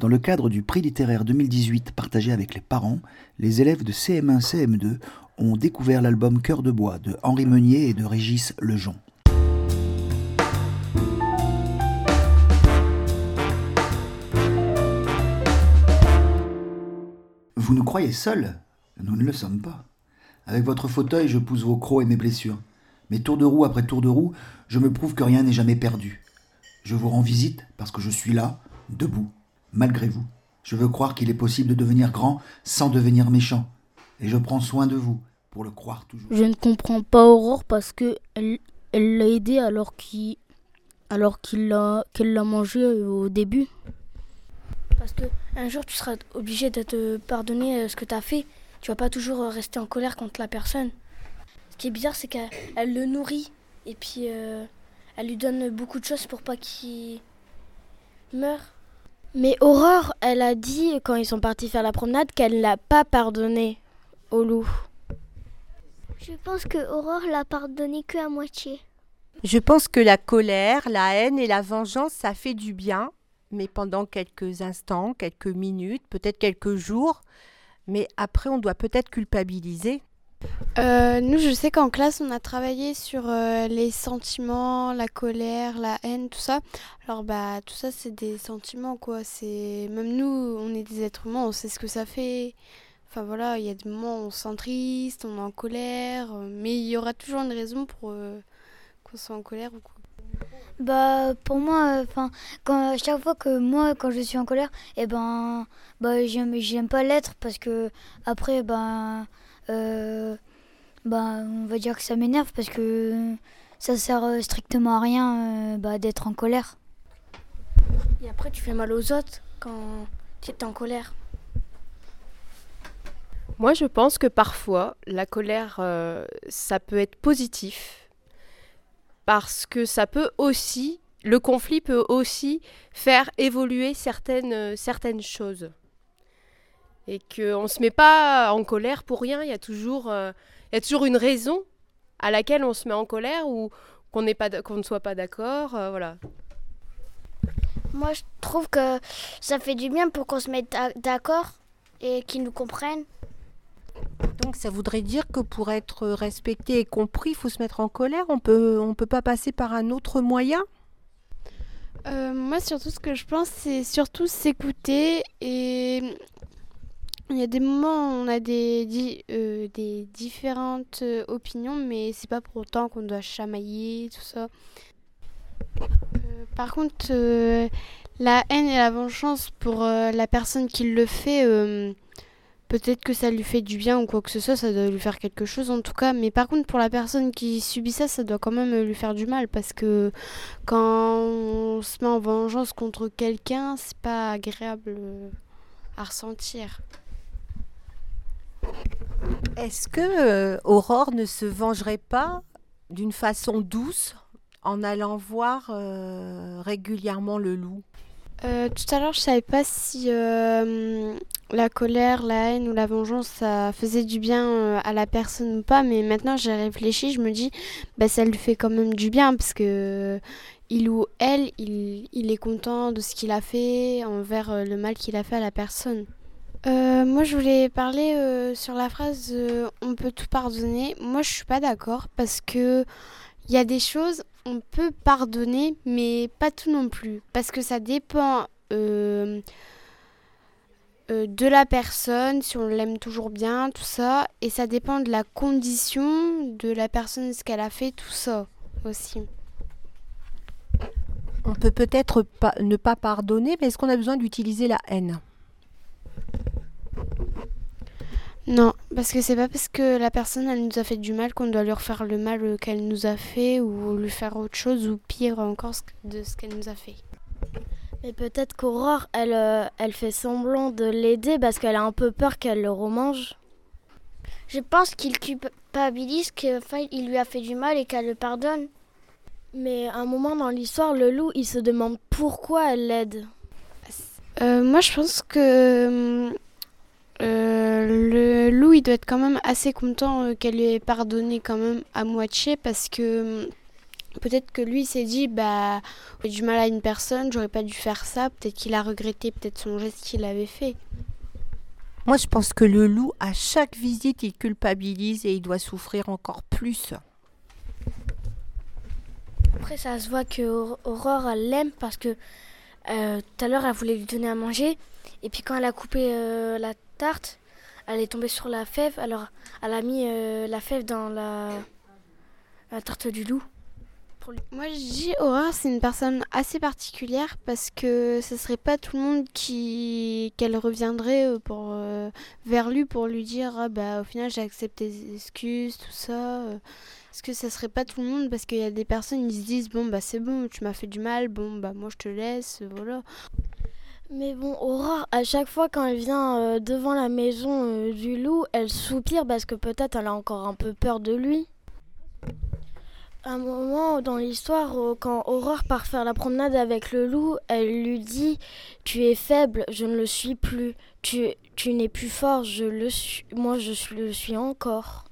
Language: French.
Dans le cadre du prix littéraire 2018 partagé avec les parents, les élèves de CM1 CM2 ont découvert l'album Cœur de bois de Henri Meunier et de Régis Lejon. Vous nous croyez seuls? Nous ne le sommes pas. Avec votre fauteuil, je pousse vos crocs et mes blessures. Mais tour de roue après tour de roue, je me prouve que rien n'est jamais perdu. Je vous rends visite parce que je suis là, debout, malgré vous. Je veux croire qu'il est possible de devenir grand sans devenir méchant. Et je prends soin de vous pour le croire toujours. Je ne comprends pas Aurore parce que elle l'a aidé alors qu'il alors qu'il l'a qu'elle l'a mangé au début. Parce que un jour tu seras obligé de te pardonner euh, ce que tu as fait. Tu vas pas toujours euh, rester en colère contre la personne. Ce qui est bizarre c'est qu'elle le nourrit et puis euh, elle lui donne beaucoup de choses pour pas qu'il meure. Mais Aurore, elle a dit quand ils sont partis faire la promenade qu'elle l'a pas pardonné au loup. Je pense que Aurore l'a pardonné que à moitié. Je pense que la colère, la haine et la vengeance, ça fait du bien, mais pendant quelques instants, quelques minutes, peut-être quelques jours. Mais après, on doit peut-être culpabiliser. Euh, nous, je sais qu'en classe, on a travaillé sur euh, les sentiments, la colère, la haine, tout ça. Alors, bah, tout ça, c'est des sentiments, quoi. C'est même nous, on est des êtres humains, on sait ce que ça fait. Enfin voilà, il y a des moments où on se sent triste, on est en colère, euh, mais il y aura toujours une raison pour qu'on soit en colère ou quoi. Bah pour moi, enfin quand chaque fois que moi quand je suis en colère, et eh ben bah j'aime j'aime pas l'être parce que après ben euh, bah, on va dire que ça m'énerve parce que ça sert strictement à rien euh, bah, d'être en colère. Et après, tu fais mal aux autres quand tu es en colère. Moi, je pense que parfois, la colère, euh, ça peut être positif parce que ça peut aussi, le conflit peut aussi faire évoluer certaines, certaines choses et qu'on ne se met pas en colère pour rien. Il y a toujours, euh, il y a toujours une raison à laquelle on se met en colère ou qu'on qu'on ne soit pas d'accord. Euh, voilà. Moi, je trouve que ça fait du bien pour qu'on se mette d'accord et qu'ils nous comprennent. Donc ça voudrait dire que pour être respecté et compris, il faut se mettre en colère. On peut, on peut pas passer par un autre moyen? Euh, moi, surtout, ce que je pense, c'est surtout s'écouter et il y a des moments où on a des, euh, des différentes euh, opinions, mais c'est pas pour autant qu'on doit chamailler, tout ça. Euh, par contre, la haine et la vengeance pour la personne qui le fait, peut-être que ça lui fait du bien ou quoi que ce soit, ça doit lui faire quelque chose en tout cas. Mais par contre, pour la personne qui subit ça, ça doit quand même lui faire du mal parce que quand on se met en vengeance contre quelqu'un, c'est pas agréable à ressentir. Est-ce que euh, Aurore ne se vengerait pas d'une façon douce en allant voir euh, régulièrement le loup? Euh, Tout à l'heure, je savais pas si la colère, la haine ou la vengeance, ça faisait du bien à la personne ou pas, mais maintenant j'ai réfléchi, je me dis, bah, ça lui fait quand même du bien parce que il ou elle, il, il est content de ce qu'il a fait envers le mal qu'il a fait à la personne. Euh, moi, je voulais parler euh, sur la phrase euh, on peut tout pardonner. Moi, je suis pas d'accord parce que il y a des choses on peut pardonner, mais pas tout non plus, parce que ça dépend de la personne, si on l'aime toujours bien, tout ça, et ça dépend de la condition de la personne, ce qu'elle a fait, tout ça aussi. On peut peut-être ne pas pardonner, mais est-ce qu'on a besoin d'utiliser la haine? Non, parce que c'est pas parce que la personne elle nous a fait du mal qu'on doit lui refaire le mal qu'elle nous a fait ou lui faire autre chose ou pire encore de ce qu'elle nous a fait. Mais peut-être qu'Aurore, elle, euh, elle fait semblant de l'aider parce qu'elle a un peu peur qu'elle le remange. Je pense qu'il culpabilise qu'il lui a fait du mal et qu'elle le pardonne. Mais à un moment dans l'histoire, le loup, il se demande pourquoi elle l'aide. Euh, moi, je pense que hum, euh, le loup, il doit être quand même assez content euh, qu'elle lui ait pardonné quand même à moitié parce que hum, peut-être que lui s'est dit bah j'ai du mal à une personne, j'aurais pas dû faire ça, peut-être qu'il a regretté peut-être son geste qu'il avait fait. Moi, je pense que le loup, à chaque visite, il culpabilise et il doit souffrir encore plus. Après, ça se voit que Aurore, elle l'aime parce que euh, tout à l'heure, elle voulait lui donner à manger. Et puis, quand elle a coupé euh, la tarte, elle est tombée sur la fève. Alors, elle a mis euh, la fève dans la, la tarte du loup. Moi, je dis c'est une personne assez particulière parce que ce serait pas tout le monde qui qu'elle reviendrait euh, pour euh, vers lui pour lui dire ah, bah au final j'ai accepté tes excuses tout ça. Est-ce que ça serait pas tout le monde parce qu'il y a des personnes qui se disent bon bah c'est bon tu m'as fait du mal bon bah moi je te laisse voilà. Mais bon, Aurore, à chaque fois quand elle vient devant la maison du loup, elle soupire parce que peut-être elle a encore un peu peur de lui un moment dans l'histoire, euh, quand Aurore part faire la promenade avec le loup, elle lui dit Tu es faible, je ne le suis plus. Tu, tu n'es plus fort, je le suis, moi je le suis encore.